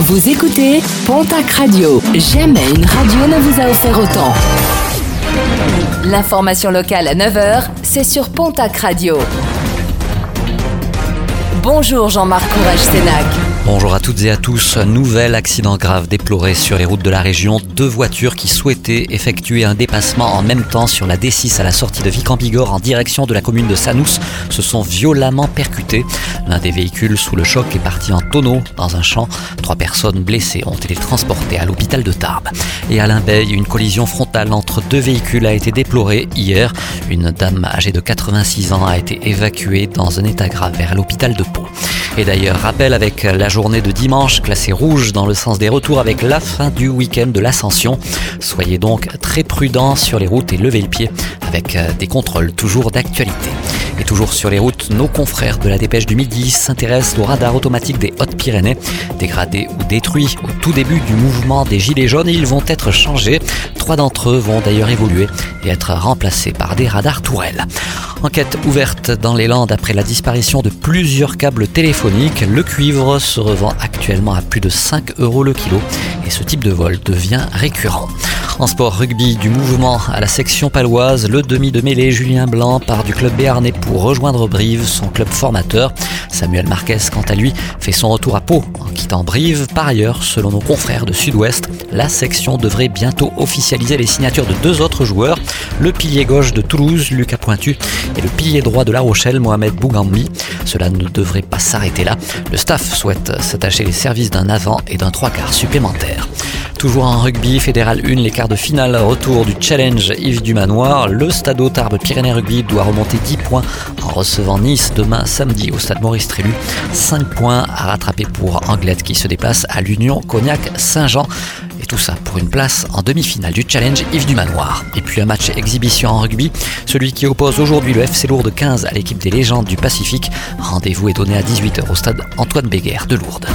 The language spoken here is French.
Vous écoutez Pontac Radio. Jamais une radio ne vous a offert autant. L'information locale à 9h, c'est sur Pontac Radio. Bonjour Jean-Marc Courage Sénac. Bonjour à toutes et à tous. Nouvel accident grave déploré sur les routes de la région. Deux voitures qui souhaitaient effectuer un dépassement en même temps sur la D6 à la sortie de Vic en direction de la commune de Sanous se sont violemment percutés. L'un des véhicules sous le choc est parti en tonneau dans un champ. Trois personnes blessées ont été transportées à l'hôpital de Tarbes. Et à Limbeil, une collision frontale entre deux véhicules a été déplorée hier. Une dame âgée de 86 ans a été évacuée dans un état grave vers l'hôpital de Pau. Et d'ailleurs, rappel avec la journée de dimanche classée rouge dans le sens des retours avec la fin du week-end de l'ascension. Soyez donc très prudents sur les routes et levez le pied avec euh, des contrôles toujours d'actualité. Et toujours sur les routes, nos confrères de la dépêche du midi s'intéressent au radar automatique des Hautes-Pyrénées. Dégradés ou détruits au tout début du mouvement des Gilets jaunes, ils vont être changés. Trois d'entre eux vont d'ailleurs évoluer et être remplacés par des radars tourelles. Enquête ouverte dans les Landes après la disparition de plusieurs câbles téléphoniques. Le cuivre se revend actuellement à plus de 5 euros le kilo et ce type de vol devient récurrent. En sport rugby du mouvement à la section paloise, le demi de mêlée Julien Blanc part du club béarnais pour rejoindre Brive, son club formateur. Samuel Marquez, quant à lui, fait son retour à Pau en quittant Brive. Par ailleurs, selon nos confrères de Sud-Ouest, la section devrait bientôt officialiser les signatures de deux autres joueurs, le pilier gauche de Toulouse, Lucas Pointu, et le pilier droit de La Rochelle, Mohamed Bougambi. Cela ne devrait pas s'arrêter là. Le staff souhaite s'attacher les services d'un avant et d'un trois quarts supplémentaire. Toujours en rugby, fédéral 1, les quarts de finale, retour du challenge Yves du Manoir. Le stade Tarbes Pyrénées Rugby doit remonter 10 points en recevant Nice demain samedi au stade Maurice Trélu. 5 points à rattraper pour Anglette qui se déplace à l'Union Cognac-Saint-Jean. Et tout ça pour une place en demi-finale du challenge Yves du Manoir. Et puis un match exhibition en rugby, celui qui oppose aujourd'hui le FC Lourdes 15 à l'équipe des légendes du Pacifique. Rendez-vous est donné à 18h au stade Antoine Béguer de Lourdes.